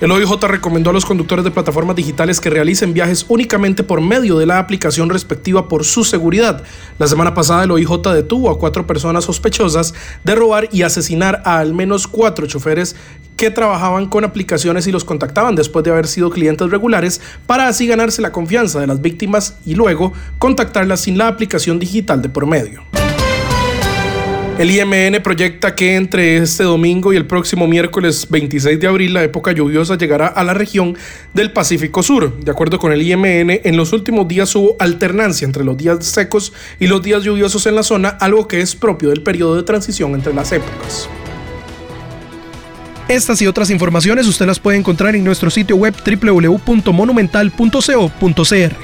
El OIJ recomendó a los conductores de plataformas digitales que realicen viajes únicamente por medio de la aplicación respectiva por su seguridad. La semana pasada el OIJ detuvo a cuatro personas sospechosas de robar y asesinar a al menos cuatro choferes que trabajaban con aplicaciones y los contactaban después de haber sido clientes regulares para así ganarse la confianza de las víctimas y luego contactarlas sin la aplicación digital de por medio. El IMN proyecta que entre este domingo y el próximo miércoles 26 de abril la época lluviosa llegará a la región del Pacífico Sur. De acuerdo con el IMN, en los últimos días hubo alternancia entre los días secos y los días lluviosos en la zona, algo que es propio del periodo de transición entre las épocas. Estas y otras informaciones usted las puede encontrar en nuestro sitio web www.monumental.co.cr.